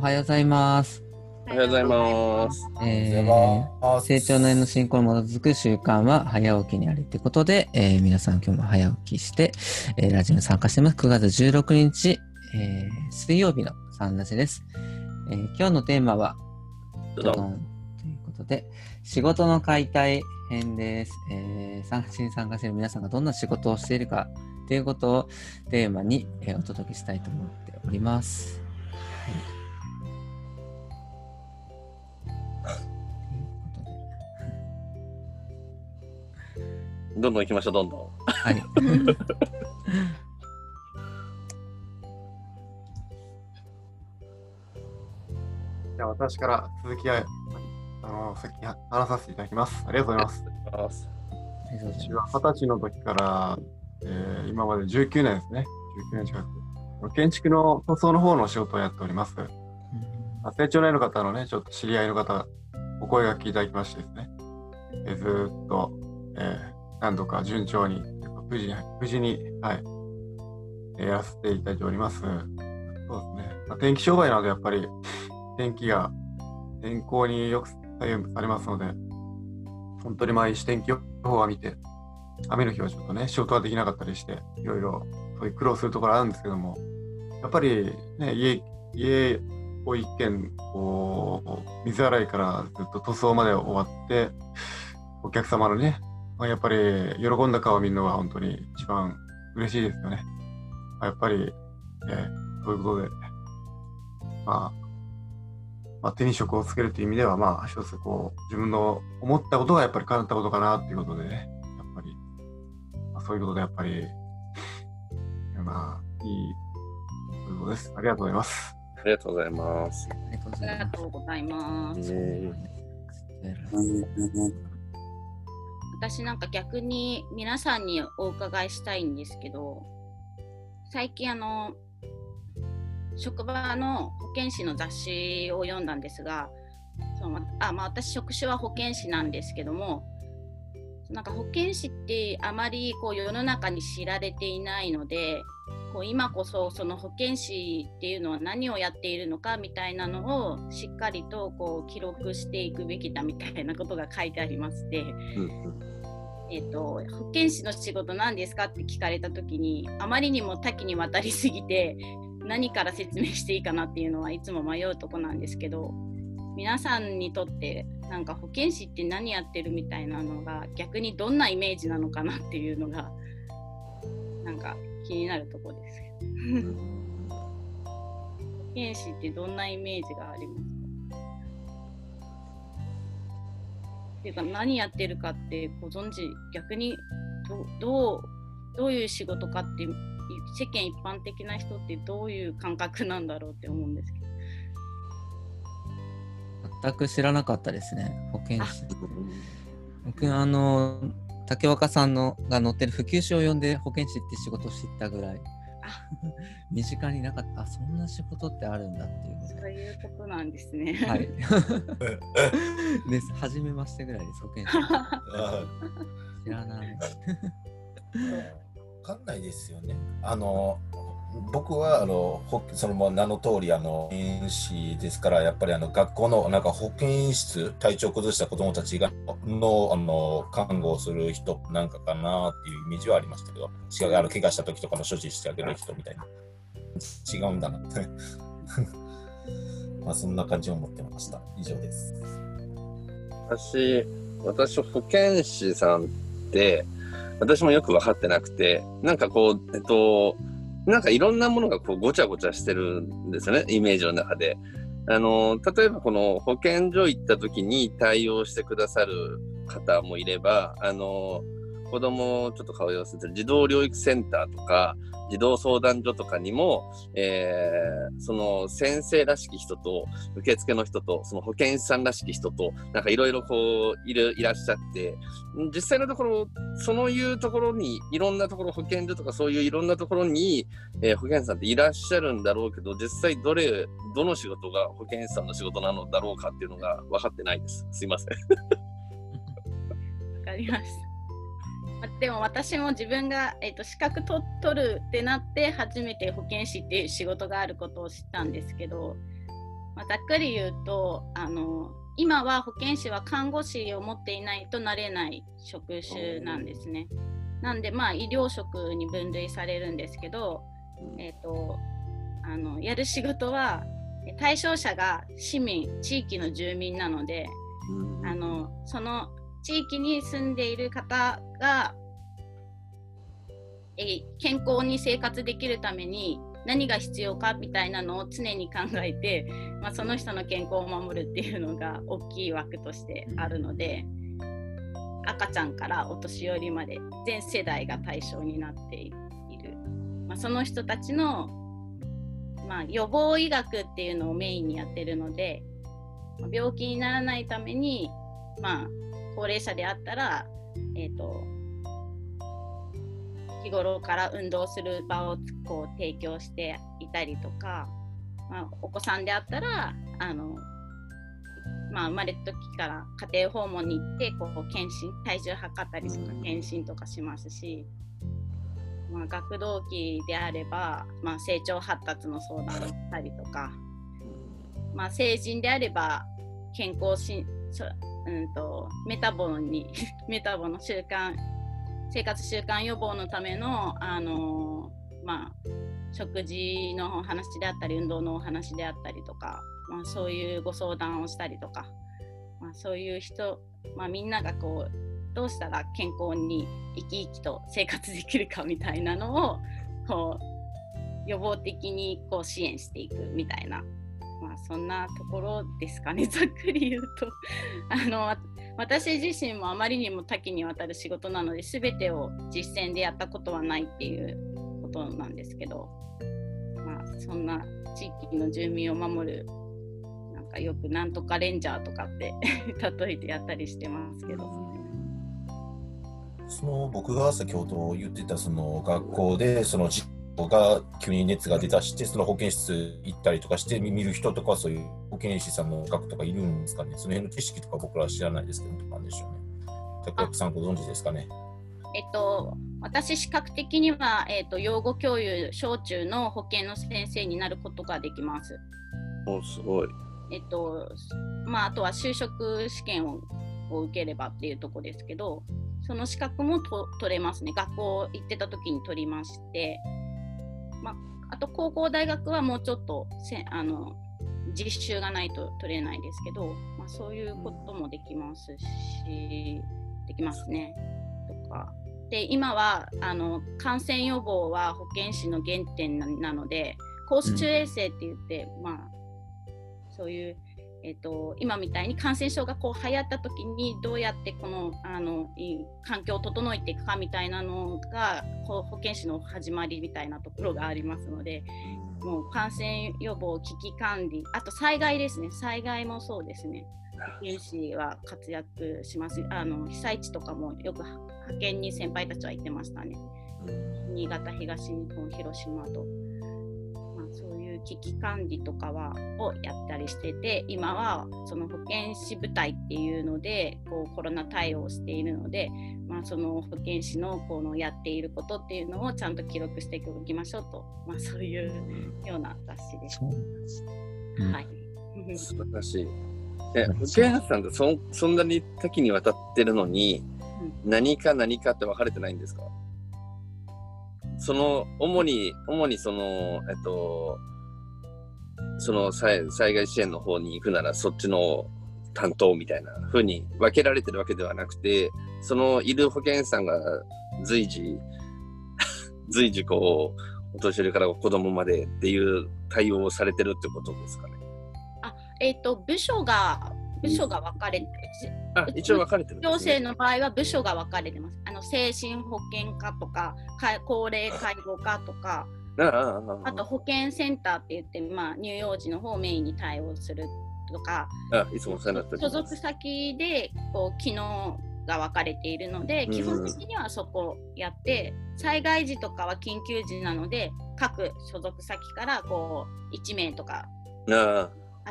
おはようございます。おはようございます。えー、成長の縁の進行に基づく習慣は早起きにありということで、えー皆さん今日も早起きして、えーラジオに参加してます。9月16日、えー水曜日のサンラジです。えー今日のテーマは、ドドンということで、仕事の解体編です。えー、参加に参加している皆さんがどんな仕事をしているかということをテーマに、えーお届けしたいと思っております。はい。どんどん行きましょう、どんどん。はい。じゃあ私から続きは、あの、さっき話させていただきます。ありがとうございます。私は二十歳の時から、えー今まで19年ですね。19年近く。建築の塗装の方の仕事をやっております。あ成長年の方のね、ちょっと知り合いの方、お声がけいただきましてですね。えーずーっと、えー何度か順調に、無事に、無事に、はい、えーやらせていただいております。そうですね。まあ、天気商売なので、やっぱり、天気が、天候によく左右されますので、本当に毎日天気予報は見て、雨の日はちょっとね、仕事ができなかったりして、いろいろ、そういう苦労するところあるんですけども、やっぱりね、家、家を一軒、こう、水洗いからずっと塗装まで終わって、お客様のね、まあ、やっぱり喜んだ顔を見るのが本当に一番嬉しいですよね。まあやっぱり、えーそういうことで、まあ、まあ、手に職をつけるという意味では、まあ、一つこう、自分の思ったことがやっぱり叶ったことかなっていうことでね、やっぱり、まあ、そういうことでやっぱり、まあ、いい、そういうことです。ありがとうございます。ありがとうございます。ありがとうごありざいます。がとうございます。私なんか逆に皆さんにお伺いしたいんですけど、最近あの、職場の保健師の雑誌を読んだんですが、そのあまあ、私、職種は保健師なんですけども、なんか保健師ってあまりこう世の中に知られていないので、こう今こそその保健師っていうのは何をやっているのかみたいなのをしっかりとこう記録していくべきだみたいなことが書いてありまして、うんえー、と保健師の仕事何ですかって聞かれた時にあまりにも多岐にわたりすぎて何から説明していいかなっていうのはいつも迷うとこなんですけど皆さんにとってなんか保健師って何やってるみたいなのが逆にどんなイメージなのかなっていうのがなんか気になるとこです。保健師ってどんなイメージがありますか？っていうか何やってるかってご存知？逆にどどうどういう仕事かって世間一般的な人ってどういう感覚なんだろうって思うんですけど。全く知らなかったですね、保健師。僕、あの、竹若さんのが載ってる普及誌を読んで保健師って仕事を知ったぐらい、あ 身近になかった、あ、そんな仕事ってあるんだっていうぐそうらい。いうことなんですね。はい。です。初めましてぐらいです、保健師。知らない。わかんないですよね。あの僕はあのその名の通りあの保健師ですからやっぱりあの学校のなんか保健室体調崩した子どもたちがのあの看護をする人なんかかなっていうイメージはありましたけど違うあの怪我した時とかの処置してあげる人みたいな。違うんだなって。まあそんな感じを思ってました。以上です。私、私、保健師さんって、私もよく分かってなくて、なんかこう、えっと、なんかいろんなものがこうごちゃごちゃしてるんですよね、イメージの中で。あの、例えばこの保健所行った時に対応してくださる方もいれば、あの、子供をちょっと顔を寄せてる児童療育センターとか、児童相談所とかにも、えーその先生らしき人と、受付の人と、その保健師さんらしき人と、なんかいろいろこういる、いらっしゃって、実際のところ、そういうところに、いろんなところ、保健所とかそういういろんなところに、えー保健師さんっていらっしゃるんだろうけど、実際どれ、どの仕事が保健師さんの仕事なのだろうかっていうのが分かってないです。すいません。わかりました。まあでも私も自分が、えっと資格と取るってなって初めて保健師っていう仕事があることを知ったんですけどまあ、ざっくり言うとあの今は保健師は看護師を持っていないとなれない職種なんですね。なんでまあ医療職に分類されるんですけど、えーと、あのやる仕事は対象者が市民地域の住民なので、うん、あのその地域に住んでいる方がえ健康に生活できるために何が必要かみたいなのを常に考えて、まあ、その人の健康を守るっていうのが大きい枠としてあるので赤ちゃんからお年寄りまで全世代が対象になっている、まあ、その人たちの、まあ、予防医学っていうのをメインにやってるので病気にならないために、まあ、高齢者であったら、えーと日頃から運動する場をこう提供していたりとか、まあ、お子さんであったらあの、まあ、生まれた時から家庭訪問に行ってこう検診体重測ったりとか検診とかしますし、まあ、学童期であれば、まあ、成長発達の相談をしたりとか、まあ、成人であれば健康しうんとメタボに メタボの習慣生活習慣予防のための、あのまあ、食事のお話であったり運動のお話であったりとか、まあ、そういうご相談をしたりとか、まあ、そういう人、まあ、みんながこうどうしたら健康に生き生きと生活できるかみたいなのをこう予防的にこう支援していくみたいな、まあ、そんなところですかね ざっくり言うと あの私自身もあまりにも多岐にわたる仕事なので全てを実践でやったことはないっていうことなんですけど、まあ、そんな地域の住民を守るなんかよくなんとかレンジャーとかって 例えてやったりしてますけど。その僕が先ほど言ってたその学校でその実が急に熱が出だして、その保健室行ったりとかして見る人とか、そういう保健師さんの学とかいるんですかね。その辺の知識とか僕らは知らないですけど、なんでしょうね。高木さんご存知ですかね。えっと、私、視覚的には、えっと、養護教諭、小中の保健の先生になることができます。おすごい。えっと、まあ、あとは就職試験をを受ければっていうとこですけど、その資格もと取れますね。学校行ってた時に取りまして、まあ、あと高校大学はもうちょっとせあの実習がないと取れないですけど、まあ、そういうこともできますしできますね。とかで今はあの感染予防は保健師の原点なので公衆衛生って言って、うん、まあそういうえーと、今みたいに感染症がこう流行った時にどうやってこのあの環境を整えていくかみたいなのがこう保健師の始まりみたいなところがありますのでもう感染予防危機管理あと災害ですね。災害もそうですね。保健師は活躍します。あの被災地とかもよく派遣に先輩たちは行ってましたね。新潟東日本広島と。危機管理とかはをやったりしてて今はその保健師部隊っていうのでこうコロナ対応しているので、まあ、その保健師のこのやっていることっていうのをちゃんと記録しておきましょうと、まあ、そういうような雑誌です。はい、素晴らしい。え保健師さんってそそんなに多岐にわたってるのに、うん、何か何かって分かれてないんですか？その主に主にそのえっとその災害支援の方に行くならそっちの担当みたいな風に分けられてるわけではなくて、そのいる保健師さんが随時、随時こう、お年寄りから子供までっていう対応をされてるってことですかね。あ、えっ、ー、と、部署が、部署が分かれて、あ、一応分かれてる、ね、行政の場合は部署が分かれてます。あの、精神保健科とか、高齢介護課とか、あと保健センターって言って、まあ、乳幼児の方をメインに対応するとかあいつも所属先でこう機能が分かれているので、基本的にはそこやって災害時とかは緊急時なので各所属先からこう1名とか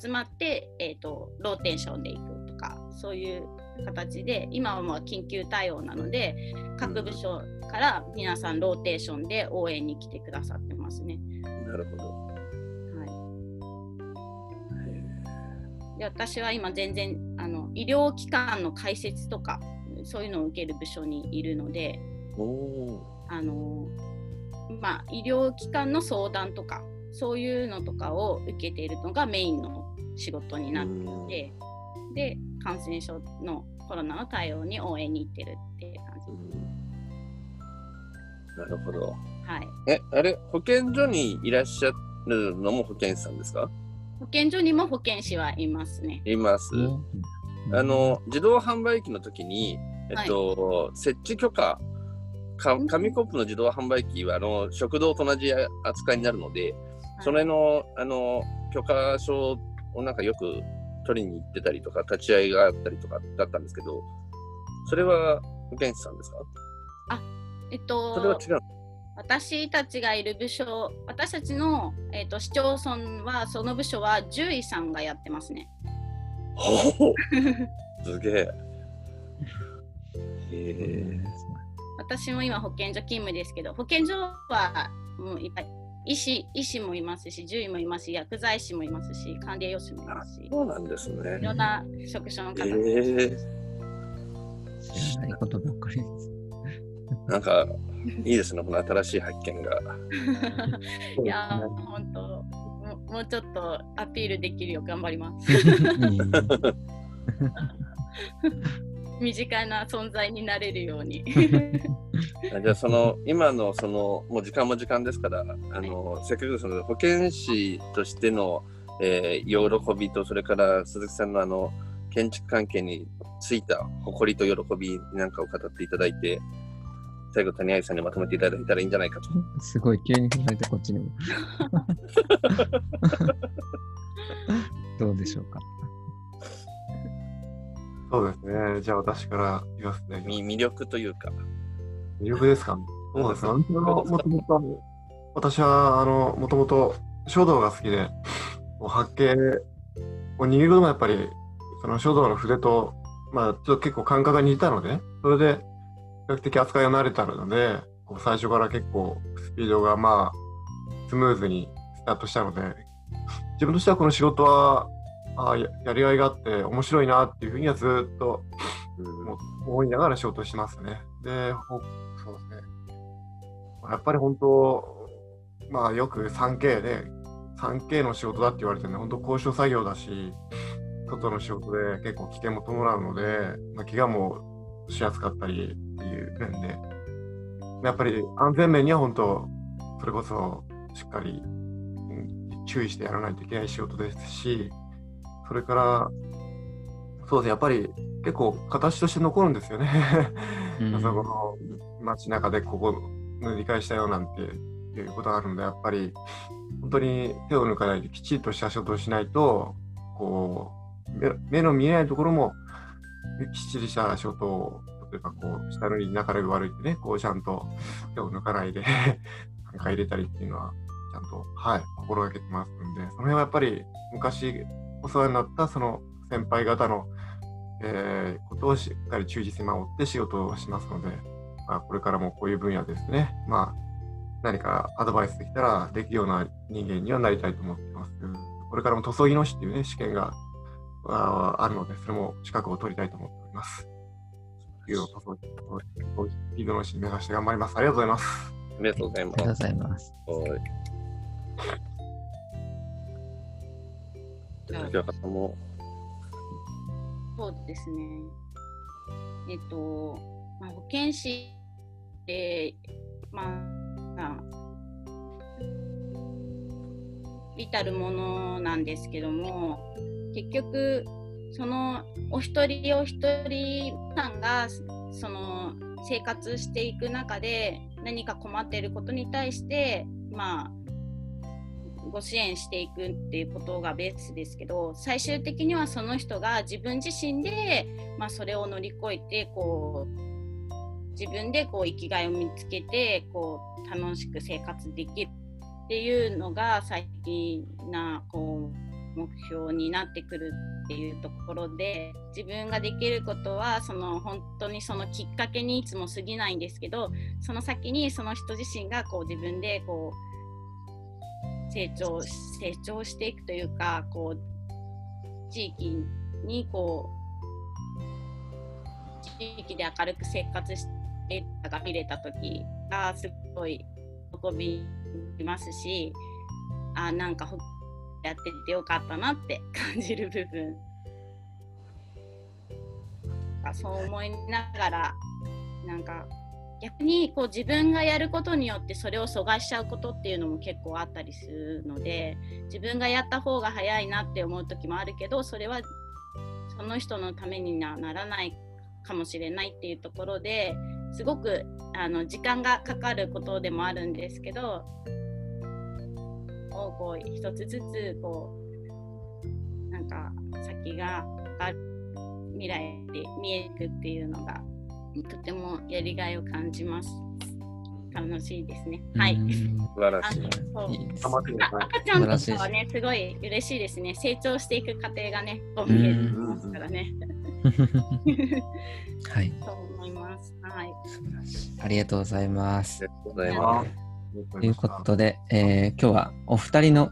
集まって、えーと、ローテンションでいく。とかそういう形で今はまあ緊急対応なので各部署から皆さんローテーションで応援に来てくださってますね。なるほど。はい。で私は今全然あの医療機関の開設とかそういうのを受ける部署にいるのであの、まあ、医療機関の相談とかそういうのとかを受けているのがメインの仕事になっていてで感染症のコロナの対応に応援に行ってるっていう感じ。なるほど。はい、え、あれ、保健所にいらっしゃるのも保健師さんですか？保健所にも保健師はいますね。います。あの、自動販売機の時に、えっと、設置許可、か紙コップの自動販売機はあの食堂と同じ扱いになるので、それのあの許可証をなんかよく取りに行ってたりとか、立ち会いがあったりとかだったんですけど、それは保健師さんですか？えっそれはと、違う。私たちがいる部署、私たちの、えっと、市町村は、その部署は獣医さんがやってますね。ほう すげえ。へえ。私も今保健所勤務ですけど、保健所はもういっぱい医師医師もいますし、獣医もいますし、薬剤師もいますし、管理栄養士もいますし、そうなんですねい。ろんな職種の方へが、え。知らないことばっかりです。なんか、いいですね、この新しい発見が。いやー、本当もう、もうちょっとアピールできるよう頑張ります。身近な存在になれるように。あじゃあその今のそのもう時間も時間ですからあの、せっかくその保健師としての、えー喜びとそれから鈴木さんのあの建築関係についた誇りと喜びなんかを語っていただいて最後谷合さんにまとめていただいたらいいんじゃないかと。すごい、急に振られてこっちにも。どうでしょうか？そうですね。じゃあ私から言わせていただきます。み魅力というか。魅力ですかそうですね。もともと、私は、あの、もともと書道が好きで、こう発見を握ることもやっぱり、その書道の筆と、まあ、ちょっと結構感覚が似たので、それで、比較的扱いが慣れたので、こう最初から結構スピードがまあ、スムーズにスタートしたので、自分としてはこの仕事は、あややりがいがあって面白いなっていうふうにはずっとも思いながら仕事をしますね。で、ほそうですね。やっぱり本当、まあよく 3K で、3K の仕事だって言われてるのは本当交渉作業だし、外の仕事で結構危険も伴うので、まあ、怪我もしやすかったりっていう面で、やっぱり安全面には本当、それこそしっかり、うん注意してやらないといけない仕事ですし、それから、そうですね、やっぱり結構形として残るんですよね。うん そこの街中でここ塗り返したよなんていうことがあるので、やっぱり本当に手を抜かないできちっとした仕事をしないと、こう、目目の見えないところもきっちりした仕事を、例えばこう、下塗り仲が悪いってね、こうちゃんと手を抜かないで なんか入れたりっていうのは、ちゃんと、はい、心がけてますんで、その辺はやっぱり昔お世話になったその先輩方のえーことをしっかり忠実に守って仕事をしますので、まあ、これからもこういう分野ですね、まあ、何かアドバイスできたらできるような人間にはなりたいと思っています。これからも塗装技能士っていうね、試験があるので、それも資格を取りたいと思っております。いう塗装技能士目指して頑張ります。ありがとうございます。ありがとうございまありがとうす。ございます。はい。竹若さんも、そうですね。えっと、まあ、保健師って、まあ、ビタるものなんですけども、結局、そのお一人お一人さんがその生活していく中で何か困っていることに対して、まあ、ご支援していくっていうことがベースですけど最終的にはその人が自分自身で、まあ、それを乗り越えてこう自分でこう生きがいを見つけてこう楽しく生活できるっていうのが最近なこう目標になってくるっていうところで自分ができることはその本当にそのきっかけにいつも過ぎないんですけどその先にその人自身がこう自分でこう成長成長していくというかこう地域にこう地域で明るく生活していたが見れた時がすごい喜びますしあなんかやっててよかったなって感じる部分。そう思いながらなんか逆にこう自分がやることによってそれを阻害しちゃうことっていうのも結構あったりするので自分がやった方が早いなって思う時もあるけどそれはその人のためにはならないかもしれないっていうところですごくあの時間がかかることでもあるんですけどをこう一つずつこうなんか先が未来で見えていくっていうのがとてもやりがいを感じます。楽しいですね。はい。素晴らしい。赤ちゃんとかはね、すごい嬉しいですね。成長していく過程がね、こう見えるますからね。はい。そう思います。はい。ありがとうございます。ありがとうございます。ということで、えー、今日はお二人の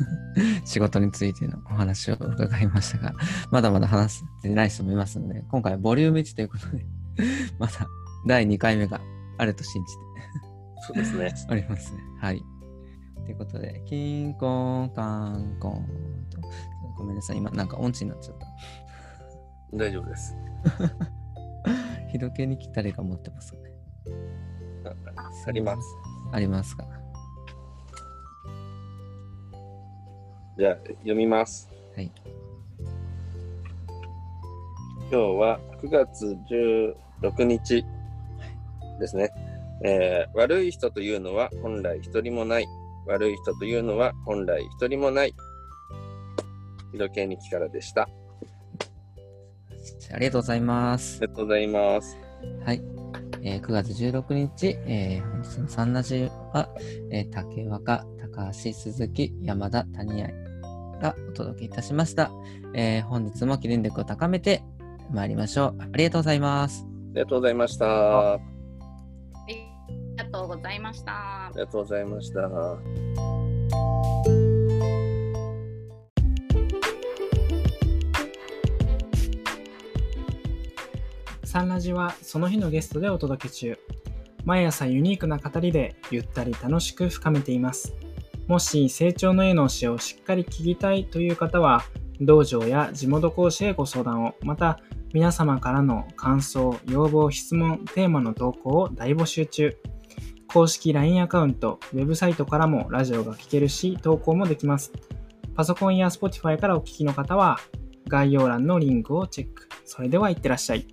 仕事についてのお話を伺いましたが、まだまだ話してない人もいますので、今回はボリューム1ということで まだ第2回目があると信じてそうですね。ありますね。はい。ということで、キンコンカンコンと、ごめんなさい、今なんか音痴になっちゃった。大丈夫です。日時計に来たりが持ってますね。あります。ありますか。じゃあ、読みます。はい。今日は9月16日ですね。えー、悪い人というのは本来一人もない。悪い人というのは本来一人もない。日時計日記からでした。ありがとうございます。ありがとうございます。はい。えー、9月16日、えー、本日のサンナジは、えー、竹若、高橋、鈴木、山田、谷合がお届けいたしました。えー、本日もキリン力を高めて参りましょう。ありがとうございます。ありがとうございました。ありがとうございました。ありがとうございました。サンラジはその日のゲストでお届け中。毎朝ユニークな語りでゆったり楽しく深めています。もし成長の絵の教えをしっかり聞きたいという方は、道場や地元講師へご相談を、また皆様からの感想、要望、質問、テーマの投稿を大募集中。公式 LINE アカウント、ウェブサイトからもラジオが聴けるし、投稿もできます。パソコンや Spotify からお聞きの方は、概要欄のリンクをチェック。それではいってらっしゃい。